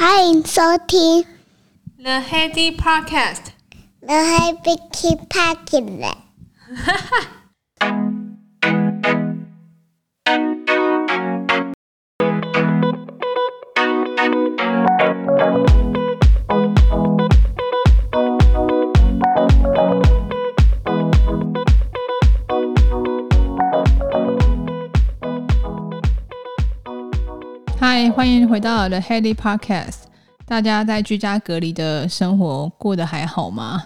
欢迎收听 The Heady Podcast。The Heady Podcast。 欢迎回到 The Heady Podcast。大家在居家隔离的生活过得还好吗？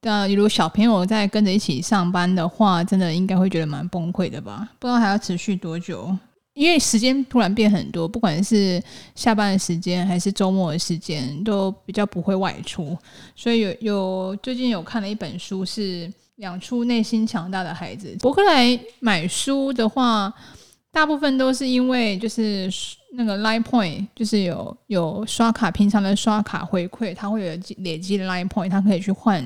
那如果小朋友在跟着一起上班的话，真的应该会觉得蛮崩溃的吧？不知道还要持续多久？因为时间突然变很多，不管是下班的时间还是周末的时间，都比较不会外出。所以有有最近有看了一本书，是养出内心强大的孩子。博客来买书的话，大部分都是因为就是。那个 Line Point 就是有有刷卡，平常的刷卡回馈，它会有累积的 Line Point，它可以去换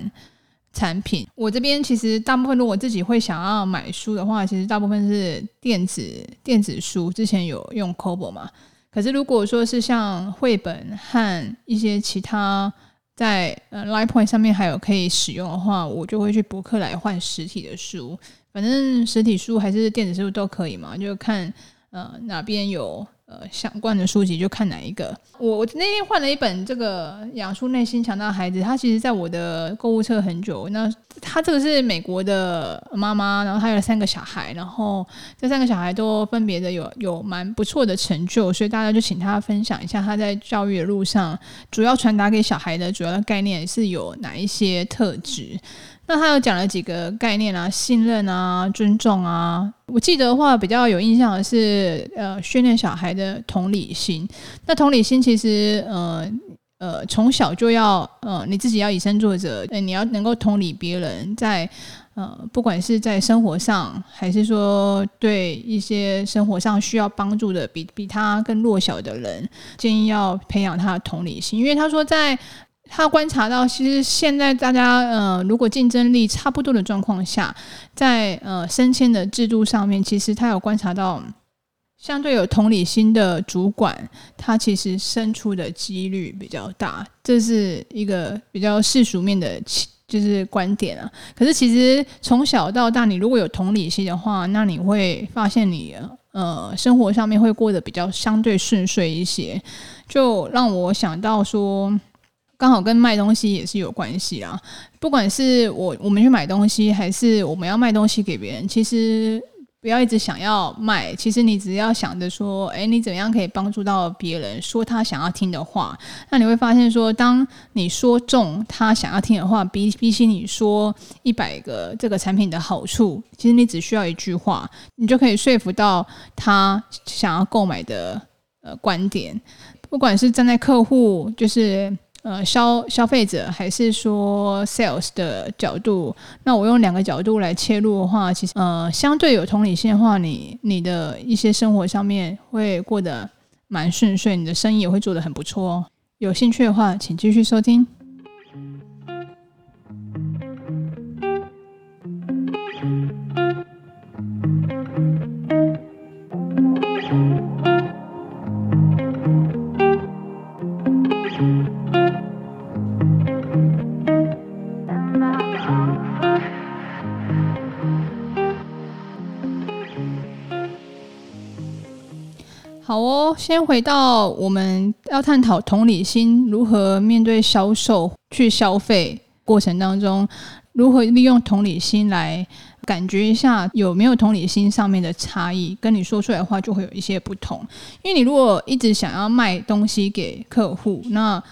产品。我这边其实大部分，如果自己会想要买书的话，其实大部分是电子电子书。之前有用 Kobo 嘛，可是如果说是像绘本和一些其他在呃 Line Point 上面还有可以使用的话，我就会去博客来换实体的书。反正实体书还是电子书都可以嘛，就看呃哪边有。呃，相关的书籍就看哪一个。我我那天换了一本这个《养出内心强大的孩子》，他其实在我的购物车很久。那他这个是美国的妈妈，然后他有三个小孩，然后这三个小孩都分别的有有蛮不错的成就，所以大家就请他分享一下他在教育的路上主要传达给小孩的主要的概念是有哪一些特质。那他有讲了几个概念啊，信任啊，尊重啊。我记得的话比较有印象的是，呃，训练小孩的同理心。那同理心其实，呃呃，从小就要，呃，你自己要以身作则，呃，你要能够同理别人，在呃，不管是在生活上，还是说对一些生活上需要帮助的比比他更弱小的人，建议要培养他的同理心，因为他说在。他观察到，其实现在大家，呃，如果竞争力差不多的状况下，在呃升迁的制度上面，其实他有观察到，相对有同理心的主管，他其实升出的几率比较大，这是一个比较世俗面的，就是观点啊。可是其实从小到大，你如果有同理心的话，那你会发现你呃生活上面会过得比较相对顺遂一些，就让我想到说。刚好跟卖东西也是有关系啦。不管是我我们去买东西，还是我们要卖东西给别人，其实不要一直想要卖。其实你只要想着说，诶，你怎样可以帮助到别人，说他想要听的话，那你会发现说，当你说中他想要听的话，比比起你说一百个这个产品的好处，其实你只需要一句话，你就可以说服到他想要购买的呃观点。不管是站在客户，就是。呃，消消费者还是说 sales 的角度，那我用两个角度来切入的话，其实呃，相对有同理心的话，你你的一些生活上面会过得蛮顺遂，你的生意也会做得很不错哦。有兴趣的话，请继续收听。好哦，先回到我们要探讨同理心如何面对销售去消费过程当中，如何利用同理心来感觉一下有没有同理心上面的差异，跟你说出来的话就会有一些不同。因为你如果一直想要卖东西给客户，那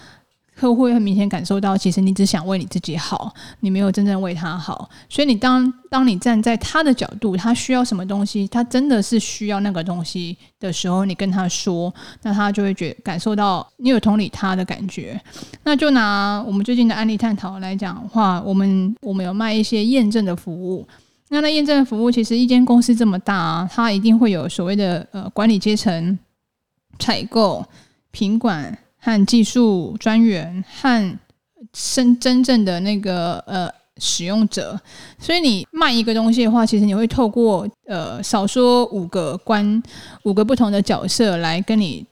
客户会很明显感受到，其实你只想为你自己好，你没有真正为他好。所以你当当你站在他的角度，他需要什么东西，他真的是需要那个东西的时候，你跟他说，那他就会觉感受到你有同理他的感觉。那就拿我们最近的案例探讨来讲的话，我们我们有卖一些验证的服务。那那验证服务，其实一间公司这么大，它一定会有所谓的呃管理阶层、采购、品管。和技术专员和真真正的那个呃使用者，所以你卖一个东西的话，其实你会透过呃少说五个关五个不同的角色来跟你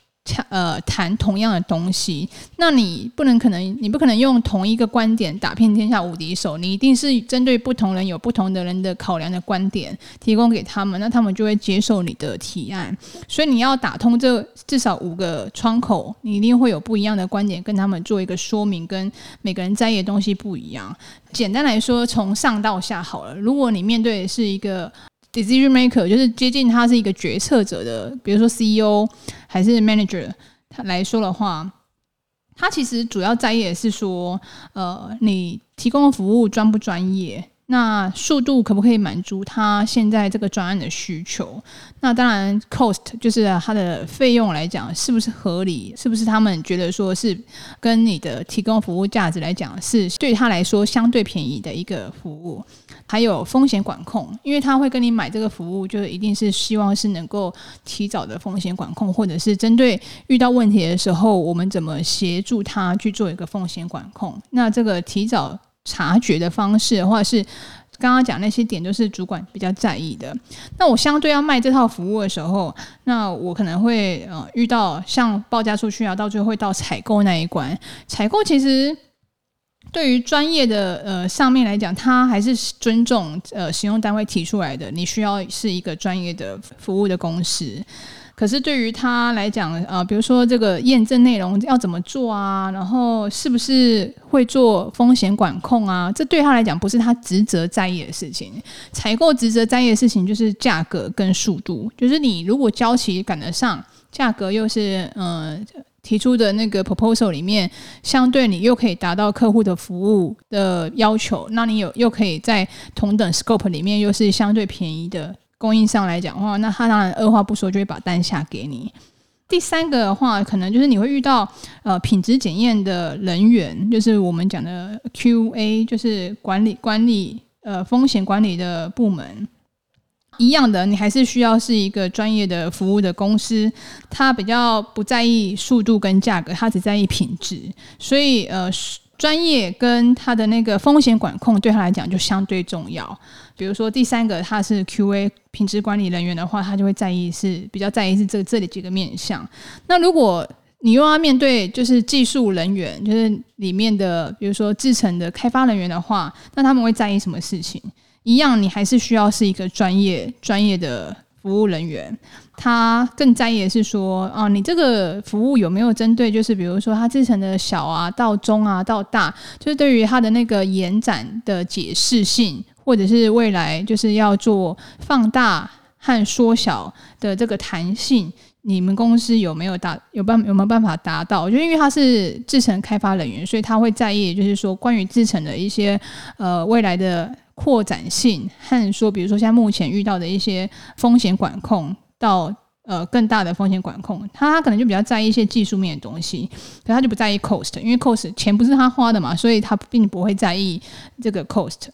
呃谈同样的东西，那你不能可能你不可能用同一个观点打遍天下无敌手，你一定是针对不同人有不同的人的考量的观点提供给他们，那他们就会接受你的提案。所以你要打通这至少五个窗口，你一定会有不一样的观点跟他们做一个说明，跟每个人在意的东西不一样。简单来说，从上到下好了。如果你面对的是一个 decision maker 就是接近他是一个决策者的，比如说 CEO 还是 manager，他来说的话，他其实主要在意的是说，呃，你提供的服务专不专业。那速度可不可以满足他现在这个专案的需求？那当然，cost 就是它的费用来讲，是不是合理？是不是他们觉得说是跟你的提供服务价值来讲，是对他来说相对便宜的一个服务？还有风险管控，因为他会跟你买这个服务，就一定是希望是能够提早的风险管控，或者是针对遇到问题的时候，我们怎么协助他去做一个风险管控？那这个提早。察觉的方式，或者是刚刚讲那些点，都是主管比较在意的。那我相对要卖这套服务的时候，那我可能会呃遇到像报价出去啊，到最后会到采购那一关。采购其实对于专业的呃上面来讲，他还是尊重呃使用单位提出来的，你需要是一个专业的服务的公司。可是对于他来讲，呃，比如说这个验证内容要怎么做啊？然后是不是会做风险管控啊？这对他来讲不是他职责在意的事情。采购职责在意的事情就是价格跟速度，就是你如果交期赶得上，价格又是呃提出的那个 proposal 里面，相对你又可以达到客户的服务的要求，那你有又可以在同等 scope 里面又是相对便宜的。供应商来讲的话，那他当然二话不说就会把单下给你。第三个的话，可能就是你会遇到呃品质检验的人员，就是我们讲的 QA，就是管理管理呃风险管理的部门。一样的，你还是需要是一个专业的服务的公司，他比较不在意速度跟价格，他只在意品质。所以呃。专业跟他的那个风险管控对他来讲就相对重要。比如说第三个，他是 QA 品质管理人员的话，他就会在意是比较在意是这这里几个面向。那如果你又要面对就是技术人员，就是里面的比如说制成的开发人员的话，那他们会在意什么事情？一样，你还是需要是一个专业专业的。服务人员，他更在意的是说，啊，你这个服务有没有针对，就是比如说他制成的小啊到中啊到大，就是对于他的那个延展的解释性，或者是未来就是要做放大和缩小的这个弹性，你们公司有没有达有办有没有办法达到？就因为他是制成开发人员，所以他会在意，就是说关于制成的一些呃未来的。扩展性和说，比如说像目前遇到的一些风险管控，到呃更大的风险管控，他他可能就比较在意一些技术面的东西，可他就不在意 cost，因为 cost 钱不是他花的嘛，所以他并不会在意这个 cost。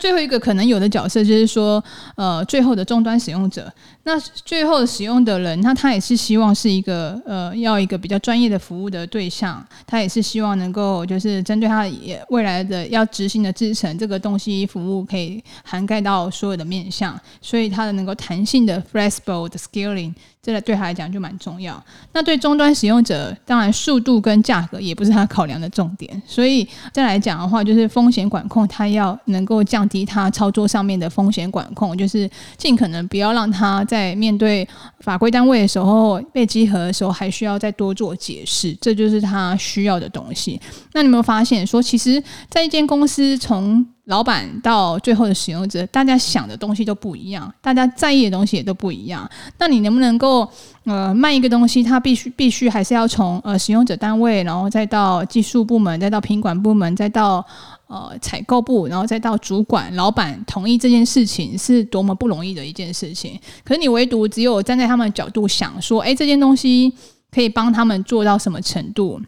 最后一个可能有的角色就是说，呃，最后的终端使用者。那最后使用的人，那他也是希望是一个呃，要一个比较专业的服务的对象。他也是希望能够就是针对他也未来的要执行的制程这个东西服务，可以涵盖到所有的面向。所以他的能够弹性的 flexible 的 scaling，这个对他来讲就蛮重要。那对终端使用者，当然速度跟价格也不是他考量的重点。所以再来讲的话，就是风险管控，他要能够降低他操作上面的风险管控，就是尽可能不要让他。在面对法规单位的时候，被稽核的时候，还需要再多做解释，这就是他需要的东西。那你有没有发现说，其实，在一间公司，从老板到最后的使用者，大家想的东西都不一样，大家在意的东西也都不一样。那你能不能够呃卖一个东西，它必须必须还是要从呃使用者单位，然后再到技术部门，再到品管部门，再到。呃，采购部，然后再到主管、老板同意这件事情，是多么不容易的一件事情。可是你唯独只有站在他们的角度想说，诶，这件东西可以帮他们做到什么程度，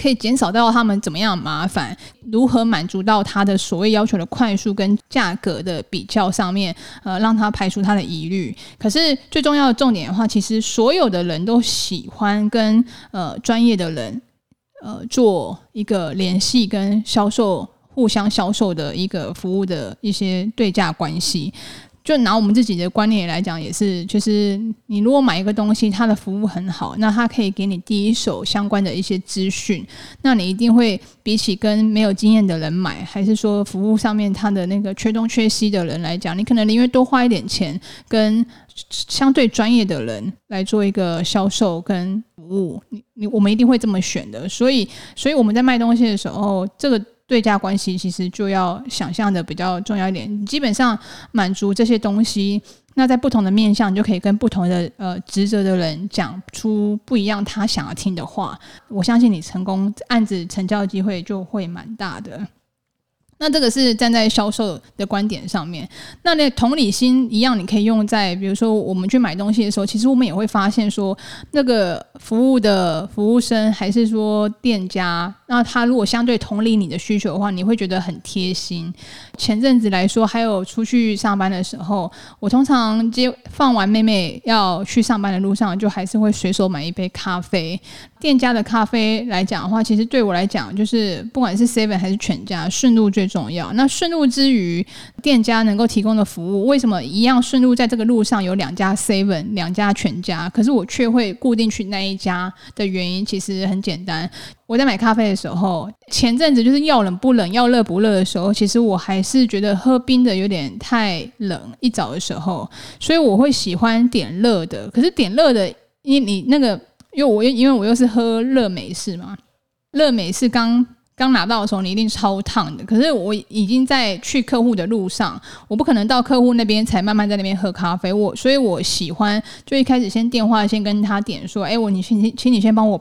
可以减少到他们怎么样麻烦，如何满足到他的所谓要求的快速跟价格的比较上面，呃，让他排除他的疑虑。可是最重要的重点的话，其实所有的人都喜欢跟呃专业的人呃做一个联系跟销售。互相销售的一个服务的一些对价关系，就拿我们自己的观念来讲，也是，就是你如果买一个东西，它的服务很好，那它可以给你第一手相关的一些资讯，那你一定会比起跟没有经验的人买，还是说服务上面它的那个缺东缺西的人来讲，你可能宁愿多花一点钱，跟相对专业的人来做一个销售跟服务，你你我们一定会这么选的。所以，所以我们在卖东西的时候，这个。对价关系其实就要想象的比较重要一点，基本上满足这些东西，那在不同的面向，你就可以跟不同的呃职责的人讲出不一样他想要听的话。我相信你成功案子成交的机会就会蛮大的。那这个是站在销售的观点上面，那那同理心一样，你可以用在比如说我们去买东西的时候，其实我们也会发现说，那个服务的服务生还是说店家，那他如果相对同理你的需求的话，你会觉得很贴心。前阵子来说，还有出去上班的时候，我通常接放完妹妹要去上班的路上，就还是会随手买一杯咖啡。店家的咖啡来讲的话，其实对我来讲，就是不管是 Seven 还是全家，顺路最重要。那顺路之余，店家能够提供的服务，为什么一样顺路在这个路上有两家 Seven，两家全家，可是我却会固定去那一家的原因，其实很简单。我在买咖啡的时候，前阵子就是要冷不冷，要热不热的时候，其实我还是觉得喝冰的有点太冷，一早的时候，所以我会喜欢点热的。可是点热的，因为你那个。因为我因为我又是喝热美式嘛，热美式刚刚拿到的时候，你一定超烫的。可是我已经在去客户的路上，我不可能到客户那边才慢慢在那边喝咖啡。我所以，我喜欢就一开始先电话先跟他点说，哎，我你请请你先帮我。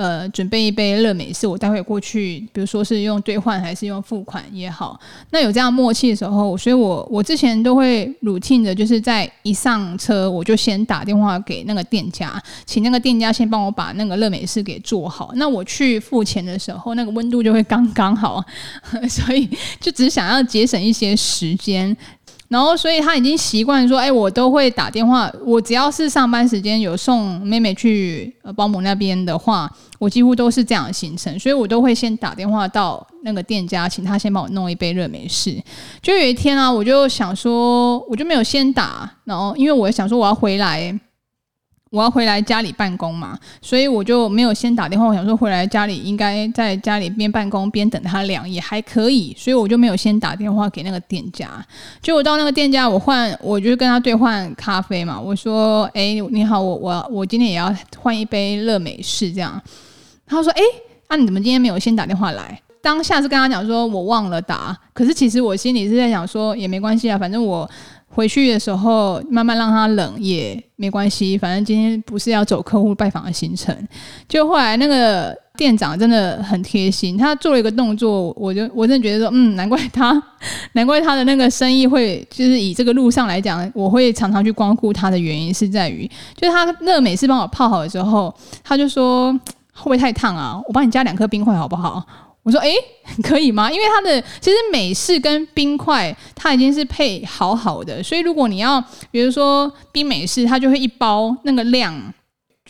呃，准备一杯热美式，我待会过去，比如说是用兑换还是用付款也好，那有这样默契的时候，所以我我之前都会 routine 的，就是在一上车我就先打电话给那个店家，请那个店家先帮我把那个热美式给做好。那我去付钱的时候，那个温度就会刚刚好，所以就只想要节省一些时间。然后，所以他已经习惯说：“哎，我都会打电话。我只要是上班时间有送妹妹去呃保姆那边的话，我几乎都是这样的行程。所以我都会先打电话到那个店家，请他先帮我弄一杯热美式。就有一天啊，我就想说，我就没有先打。然后，因为我想说我要回来。”我要回来家里办公嘛，所以我就没有先打电话。我想说回来家里应该在家里边办公边等他凉也还可以，所以我就没有先打电话给那个店家。结果到那个店家，我换我就跟他兑换咖啡嘛。我说：“哎，你好，我我我今天也要换一杯热美式这样。”他说：“哎，那你怎么今天没有先打电话来？”当下是跟他讲说我忘了打，可是其实我心里是在想说也没关系啊，反正我。回去的时候慢慢让他冷也没关系，反正今天不是要走客户拜访的行程。就后来那个店长真的很贴心，他做了一个动作，我就我真的觉得说，嗯，难怪他，难怪他的那个生意会，就是以这个路上来讲，我会常常去光顾他的原因是在于，就是他热美式帮我泡好的时候，他就说会不会太烫啊？我帮你加两颗冰块好不好？我说诶，可以吗？因为它的其实美式跟冰块它已经是配好好的，所以如果你要比如说冰美式，它就会一包那个量。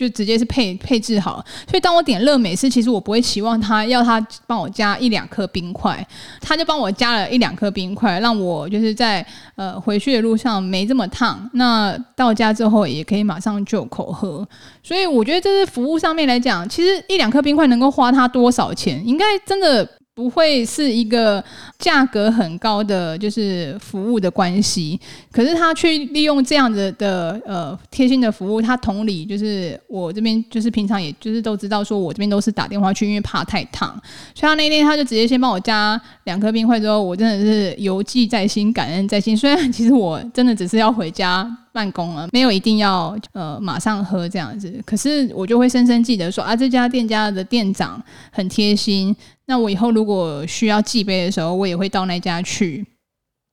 就直接是配配置好，所以当我点热美式，其实我不会期望他要他帮我加一两颗冰块，他就帮我加了一两颗冰块，让我就是在呃回去的路上没这么烫。那到家之后也可以马上就口喝，所以我觉得这是服务上面来讲，其实一两颗冰块能够花他多少钱，应该真的。不会是一个价格很高的就是服务的关系，可是他去利用这样子的，的呃贴心的服务，他同理就是我这边就是平常也就是都知道说我这边都是打电话去，因为怕太烫，所以他那天他就直接先帮我加两颗冰块之后，我真的是犹记在心，感恩在心。虽然其实我真的只是要回家办公了，没有一定要呃马上喝这样子，可是我就会深深记得说啊，这家店家的店长很贴心。那我以后如果需要寄杯的时候，我也会到那家去，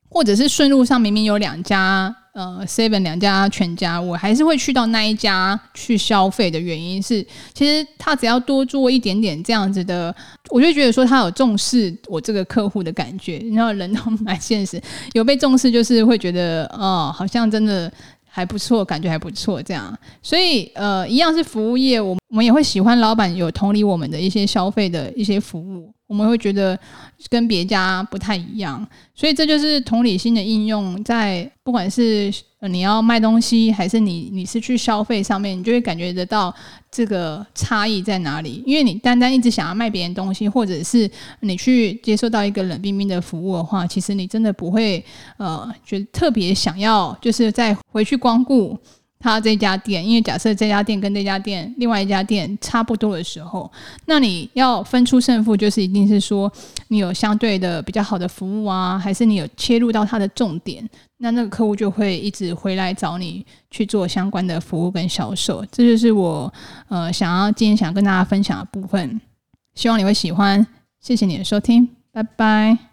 或者是顺路上明明有两家呃 Seven 两家全家，我还是会去到那一家去消费的原因是，其实他只要多做一点点这样子的，我就觉得说他有重视我这个客户的感觉。然后人都 蛮现实，有被重视就是会觉得哦，好像真的。还不错，感觉还不错，这样，所以呃，一样是服务业，我我们也会喜欢老板有同理我们的一些消费的一些服务，我们会觉得跟别家不太一样，所以这就是同理心的应用，在不管是你要卖东西，还是你你是去消费上面，你就会感觉得到这个差异在哪里。因为你单单一直想要卖别人东西，或者是你去接受到一个冷冰冰的服务的话，其实你真的不会呃觉得特别想要，就是再回去光顾。他这家店，因为假设这家店跟这家店另外一家店差不多的时候，那你要分出胜负，就是一定是说你有相对的比较好的服务啊，还是你有切入到他的重点，那那个客户就会一直回来找你去做相关的服务跟销售。这就是我呃想要今天想跟大家分享的部分，希望你会喜欢。谢谢你的收听，拜拜。